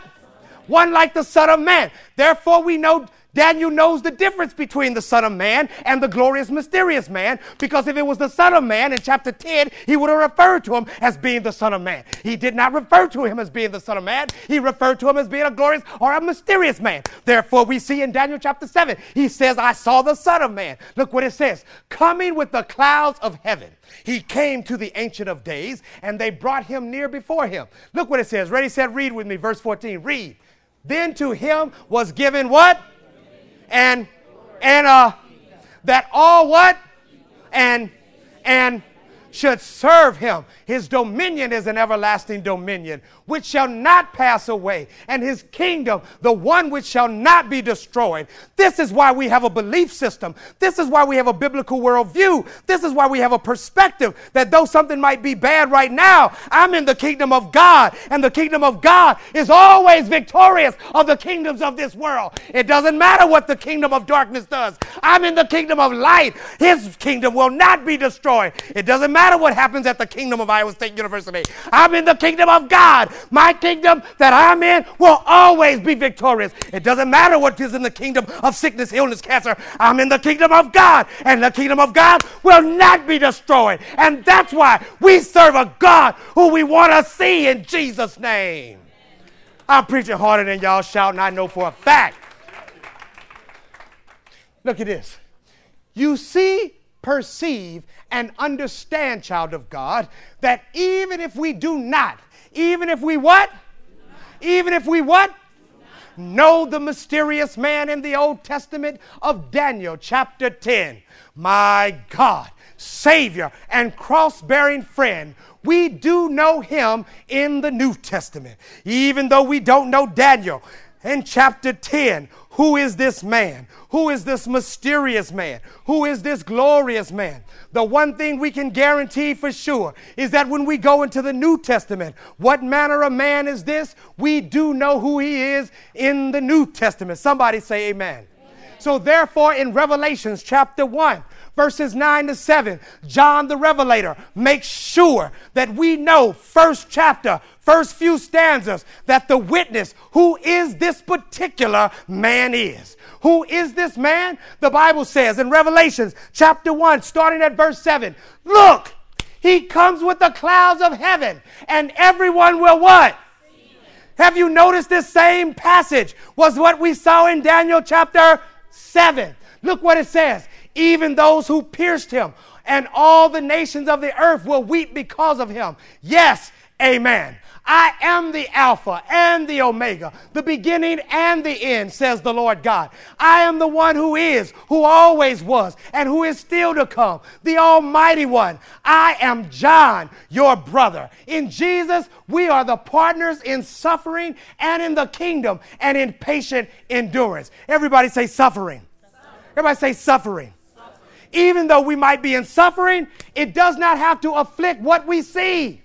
One like the Son of Man. Therefore, we know Daniel knows the difference between the Son of Man and the glorious, mysterious man, because if it was the Son of Man in chapter 10, he would have referred to him as being the Son of Man. He did not refer to him as being the Son of Man, he referred to him as being a glorious or a mysterious man. Therefore, we see in Daniel chapter 7, he says, I saw the Son of Man. Look what it says coming with the clouds of heaven. He came to the Ancient of Days, and they brought him near before him. Look what it says. Ready, said, read with me, verse 14. Read. Then to him was given what? And and uh that all what? And and should serve him. His dominion is an everlasting dominion which shall not pass away, and his kingdom, the one which shall not be destroyed. This is why we have a belief system. This is why we have a biblical worldview. This is why we have a perspective that though something might be bad right now, I'm in the kingdom of God, and the kingdom of God is always victorious of the kingdoms of this world. It doesn't matter what the kingdom of darkness does. I'm in the kingdom of light. His kingdom will not be destroyed. It doesn't matter what happens at the kingdom of Iowa State University. I'm in the kingdom of God. My kingdom that I'm in will always be victorious. It doesn't matter what is in the kingdom of sickness, illness, cancer. I'm in the kingdom of God, and the kingdom of God will not be destroyed. And that's why we serve a God who we want to see in Jesus' name. I'm preaching harder than y'all shouting, I know for a fact. Look at this. You see, perceive, and understand, child of God, that even if we do not even if we what? Even if we what? Know the mysterious man in the Old Testament of Daniel, chapter 10. My God, Savior and cross bearing friend, we do know him in the New Testament. Even though we don't know Daniel, in chapter 10, who is this man? Who is this mysterious man? Who is this glorious man? The one thing we can guarantee for sure is that when we go into the New Testament, what manner of man is this? We do know who he is in the New Testament. Somebody say amen. amen. So, therefore, in Revelations chapter 1, verses 9 to 7, John the Revelator makes sure that we know, first chapter, first few stanzas, that the witness who is this particular man is. Who is this man? The Bible says in Revelations chapter 1, starting at verse 7, look, he comes with the clouds of heaven, and everyone will what? Have you noticed this same passage was what we saw in Daniel chapter 7? Look what it says. Even those who pierced him, and all the nations of the earth will weep because of him. Yes, amen. I am the Alpha and the Omega, the beginning and the end, says the Lord God. I am the one who is, who always was, and who is still to come, the Almighty One. I am John, your brother. In Jesus, we are the partners in suffering and in the kingdom and in patient endurance. Everybody say suffering. suffering. Everybody say suffering. Even though we might be in suffering, it does not have to afflict what we see.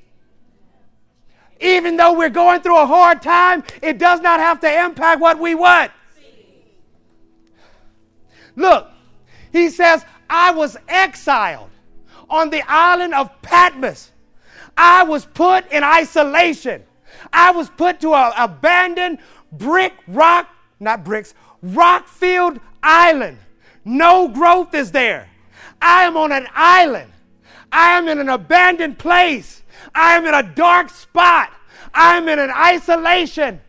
Even though we're going through a hard time, it does not have to impact what we want. Look, he says, I was exiled on the island of Patmos. I was put in isolation. I was put to an abandoned brick rock, not bricks, rock filled island. No growth is there. I am on an island. I am in an abandoned place. I am in a dark spot. I'm in an isolation.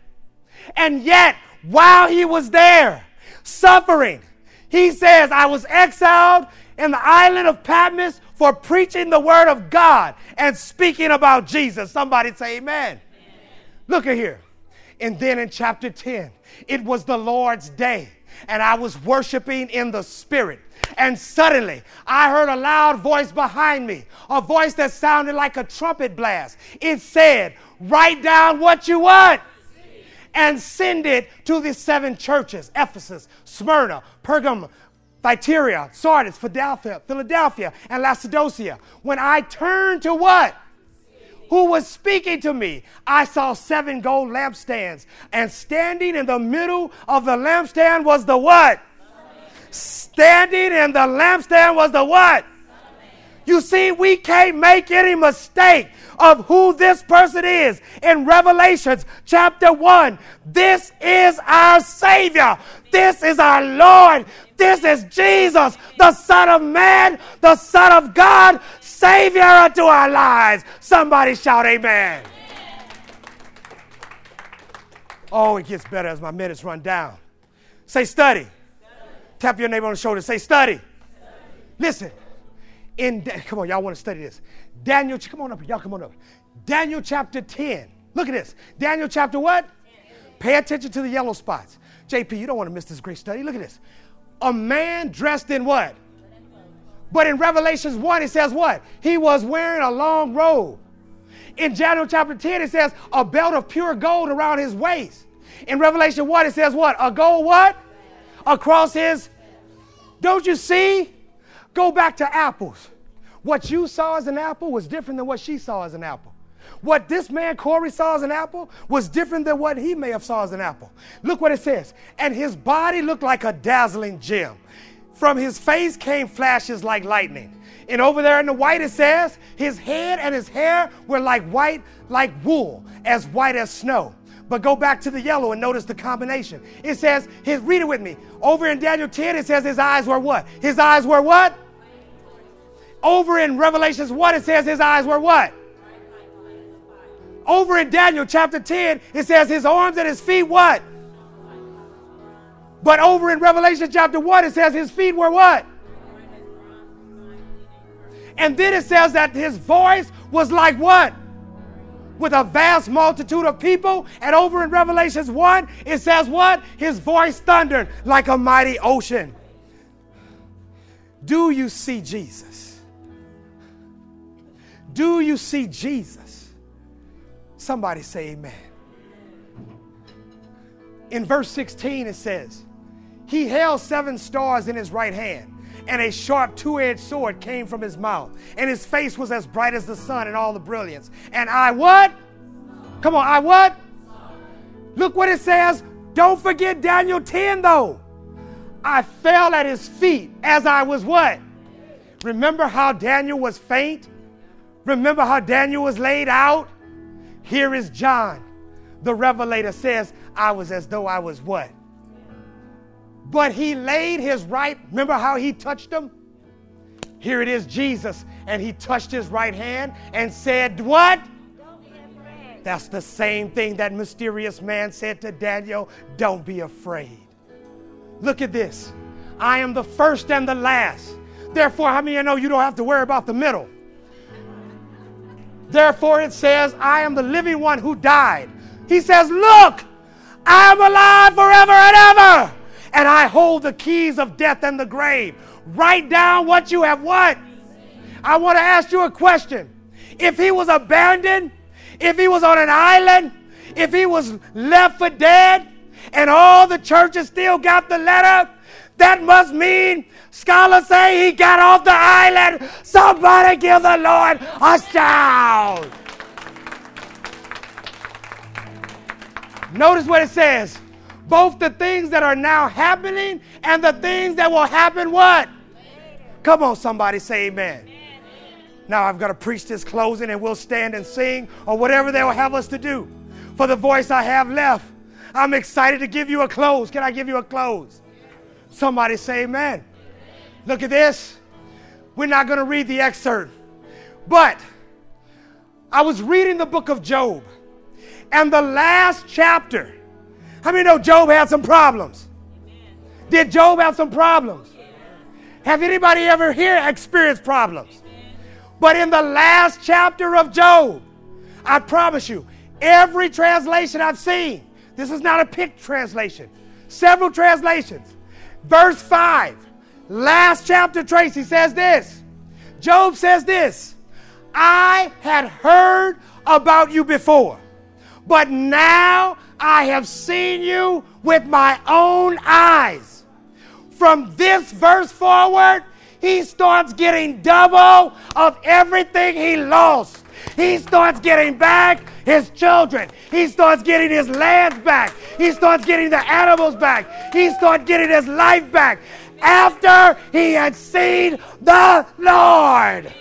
And yet, while he was there, suffering, he says, I was exiled in the island of Patmos for preaching the word of God and speaking about Jesus. Somebody say amen. amen. Look at here. And then in chapter 10, it was the Lord's day, and I was worshiping in the Spirit. And suddenly, I heard a loud voice behind me, a voice that sounded like a trumpet blast. It said, Write down what you want and send it to the seven churches Ephesus, Smyrna, Pergamum, Thyatira, Sardis, Philadelphia, Philadelphia, and Laodicea. When I turned to what? Who was speaking to me? I saw seven gold lampstands, and standing in the middle of the lampstand was the what? Standing in the lampstand was the what? You see, we can't make any mistake of who this person is. In Revelations chapter 1, this is our Savior. This is our Lord. This is Jesus, the Son of Man, the Son of God, Savior unto our lives. Somebody shout, Amen. Oh, it gets better as my minutes run down. Say, study. study. Tap your neighbor on the shoulder. Say, study. study. Listen. In come on, y'all want to study this. Daniel, come on up. Y'all come on up. Daniel chapter 10. Look at this. Daniel chapter what? 10. Pay attention to the yellow spots. JP, you don't want to miss this great study. Look at this. A man dressed in what? But in Revelations 1, it says what? He was wearing a long robe. In Daniel chapter 10, it says a belt of pure gold around his waist. In Revelation 1, it says what? A gold what? Across his. Don't you see? Go back to apples. What you saw as an apple was different than what she saw as an apple. What this man Corey saw as an apple was different than what he may have saw as an apple. Look what it says. And his body looked like a dazzling gem. From his face came flashes like lightning. And over there in the white it says, his head and his hair were like white, like wool, as white as snow. But go back to the yellow and notice the combination. It says, his, read it with me. Over in Daniel 10, it says his eyes were what? His eyes were what? Over in Revelations 1, it says his eyes were what? Over in Daniel chapter 10, it says his arms and his feet what? But over in Revelation chapter 1, it says his feet were what? And then it says that his voice was like what? With a vast multitude of people. And over in Revelations 1, it says what? His voice thundered like a mighty ocean. Do you see Jesus? Do you see Jesus? Somebody say amen. In verse 16, it says, He held seven stars in his right hand, and a sharp two edged sword came from his mouth, and his face was as bright as the sun in all the brilliance. And I what? Come on, I what? Look what it says. Don't forget Daniel 10 though. I fell at his feet as I was what? Remember how Daniel was faint? Remember how Daniel was laid out? Here is John. The revelator says, I was as though I was what? But he laid his right, remember how he touched him? Here it is, Jesus. And he touched his right hand and said, What? That's the same thing that mysterious man said to Daniel Don't be afraid. Look at this. I am the first and the last. Therefore, how many of you know you don't have to worry about the middle? Therefore, it says, I am the living one who died. He says, Look, I am alive forever and ever, and I hold the keys of death and the grave. Write down what you have what? I want to ask you a question. If he was abandoned, if he was on an island, if he was left for dead, and all the churches still got the letter, that must mean Scholars say he got off the island. Somebody give the Lord a shout. Notice what it says. Both the things that are now happening and the things that will happen what? Come on, somebody say amen. Now I've got to preach this closing and we'll stand and sing or whatever they will have us to do. For the voice I have left, I'm excited to give you a close. Can I give you a close? Somebody say amen. Look at this. We're not going to read the excerpt. But I was reading the book of Job, and the last chapter. How many know Job had some problems? Did Job have some problems? Have anybody ever here experienced problems? But in the last chapter of Job, I promise you, every translation I've seen, This is not a pick translation. Several translations. Verse 5, last chapter, Tracy says this. Job says this I had heard about you before, but now I have seen you with my own eyes. From this verse forward, he starts getting double of everything he lost. He starts getting back his children. He starts getting his lands back. He starts getting the animals back. He starts getting his life back after he had seen the Lord.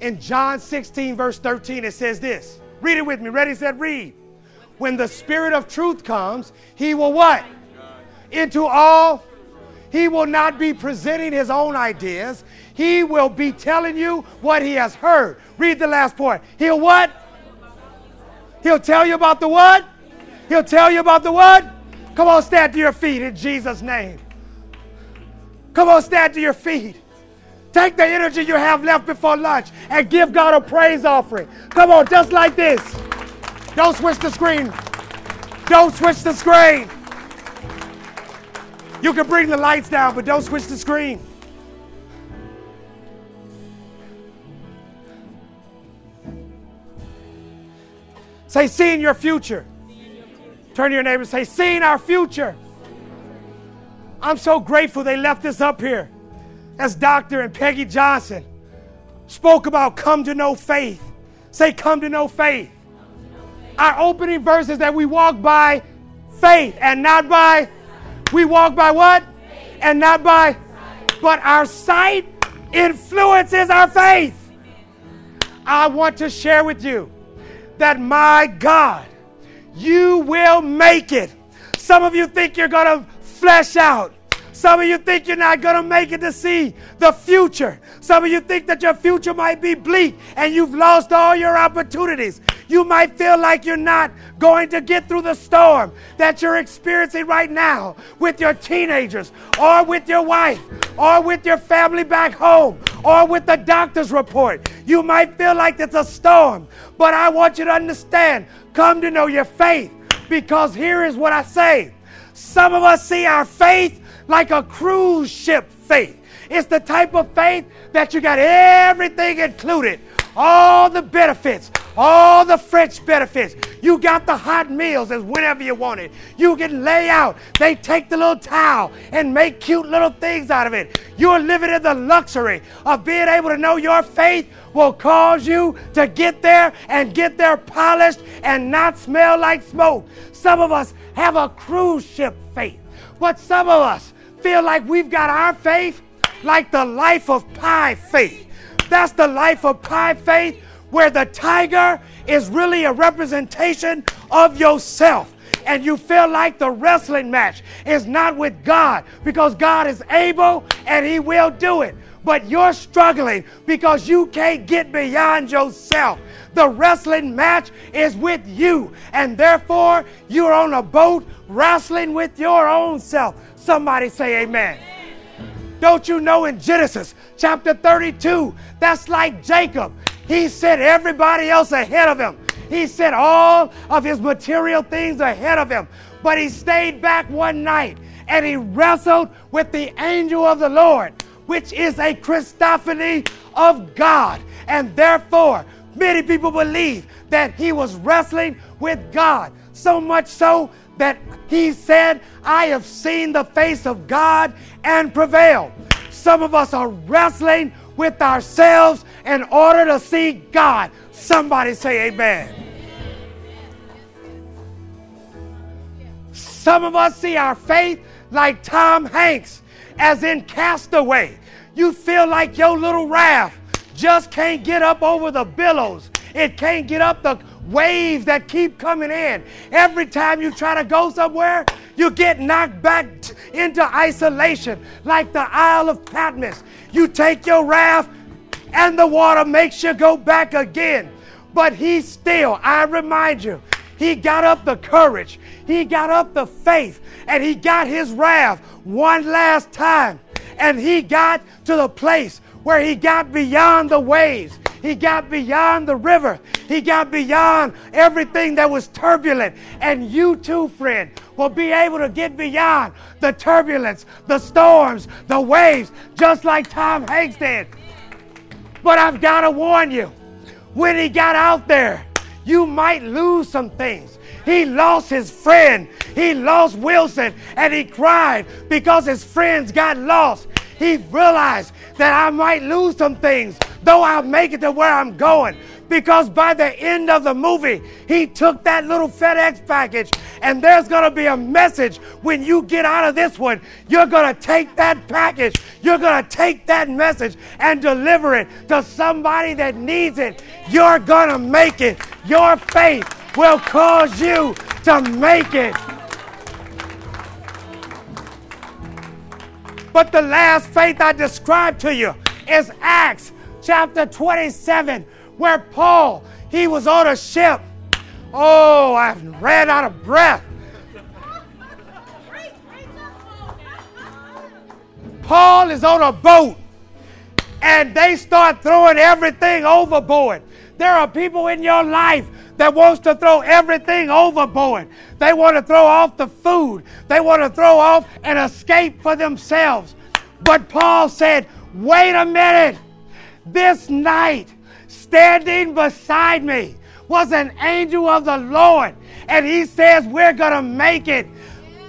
In John 16, verse 13, it says this. Read it with me. Ready, said, read. When the Spirit of truth comes, he will what? Into all. He will not be presenting his own ideas. He will be telling you what he has heard. Read the last part. He'll what? He'll tell you about the what? He'll tell you about the what? Come on, stand to your feet in Jesus' name. Come on, stand to your feet. Take the energy you have left before lunch and give God a praise offering. Come on, just like this. Don't switch the screen. Don't switch the screen. You can bring the lights down, but don't switch the screen. Say, seeing your future. Turn to your neighbor and say, seeing our future. I'm so grateful they left this up here as Dr. and Peggy Johnson spoke about come to know faith. Say, come to know faith. Our opening verse is that we walk by faith and not by, we walk by what? And not by, but our sight influences our faith. I want to share with you that my God, you will make it. Some of you think you're going to flesh out. Some of you think you're not going to make it to see the future. Some of you think that your future might be bleak and you've lost all your opportunities. You might feel like you're not going to get through the storm that you're experiencing right now with your teenagers or with your wife or with your family back home or with the doctor's report. You might feel like it's a storm, but I want you to understand come to know your faith because here is what I say. Some of us see our faith like a cruise ship faith. It's the type of faith that you got everything included all the benefits, all the French benefits. You got the hot meals as whenever you want it. You can lay out. They take the little towel and make cute little things out of it. You're living in the luxury of being able to know your faith will cause you to get there and get there polished and not smell like smoke. Some of us have a cruise ship faith, but some of us feel like we've got our faith like the life of Pi faith. That's the life of Pi faith, where the tiger is really a representation of yourself. And you feel like the wrestling match is not with God because God is able and He will do it. But you're struggling because you can't get beyond yourself. The wrestling match is with you, and therefore you're on a boat wrestling with your own self. Somebody say, Amen. Don't you know in Genesis chapter 32, that's like Jacob. He set everybody else ahead of him. He set all of his material things ahead of him. But he stayed back one night and he wrestled with the angel of the Lord, which is a Christophany of God. And therefore, many people believe that he was wrestling with God. So much so that he said, I have seen the face of God and prevailed. Some of us are wrestling with ourselves in order to see God. Somebody say, Amen. Some of us see our faith like Tom Hanks, as in Castaway. You feel like your little raft just can't get up over the billows, it can't get up the waves that keep coming in. Every time you try to go somewhere, you get knocked back into isolation, like the Isle of Patmos. You take your raft, and the water makes you go back again. But he still, I remind you, he got up the courage, he got up the faith, and he got his raft one last time. And he got to the place where he got beyond the waves. He got beyond the river. He got beyond everything that was turbulent. And you too, friend, will be able to get beyond the turbulence, the storms, the waves, just like Tom Hanks did. But I've got to warn you, when he got out there, you might lose some things. He lost his friend. He lost Wilson and he cried because his friends got lost. He realized that I might lose some things, though I'll make it to where I'm going. Because by the end of the movie, he took that little FedEx package, and there's gonna be a message when you get out of this one. You're gonna take that package, you're gonna take that message and deliver it to somebody that needs it. You're gonna make it. Your faith will cause you to make it. But the last faith I described to you is Acts chapter 27, where Paul, he was on a ship. Oh, I ran out of breath. Paul is on a boat and they start throwing everything overboard. There are people in your life that wants to throw everything overboard. They want to throw off the food. They want to throw off and escape for themselves. But Paul said, wait a minute. This night, standing beside me was an angel of the Lord. And he says, we're going to make it.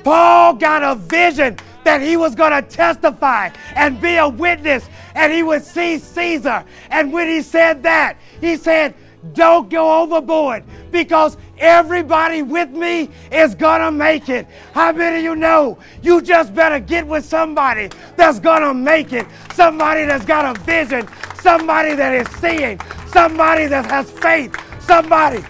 Paul got a vision that he was going to testify and be a witness and he would see Caesar. And when he said that, he said, don't go overboard because everybody with me is gonna make it. How many of you know you just better get with somebody that's gonna make it? Somebody that's got a vision, somebody that is seeing, somebody that has faith, somebody.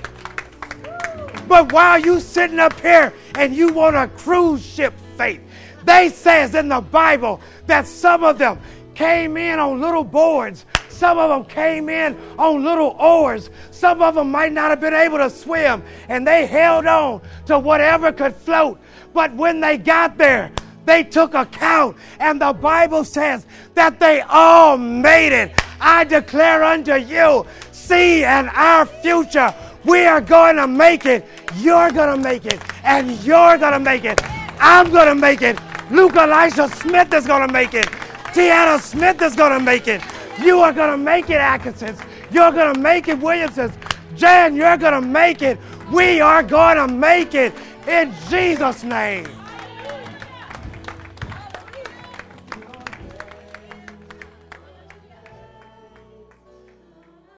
But while you sitting up here and you want a cruise ship faith, they says in the Bible that some of them came in on little boards some of them came in on little oars. Some of them might not have been able to swim, and they held on to whatever could float. But when they got there, they took account, and the Bible says that they all made it. I declare unto you, see and our future. We are going to make it. You're going to make it. And you're going to make it. I'm going to make it. Luke Elisha Smith is going to make it. Tiana Smith is going to make it. You are going to make it, Atkinsons. You're going to make it, Williamsons. Jan, you're going to make it. We are going to make it in Jesus' name.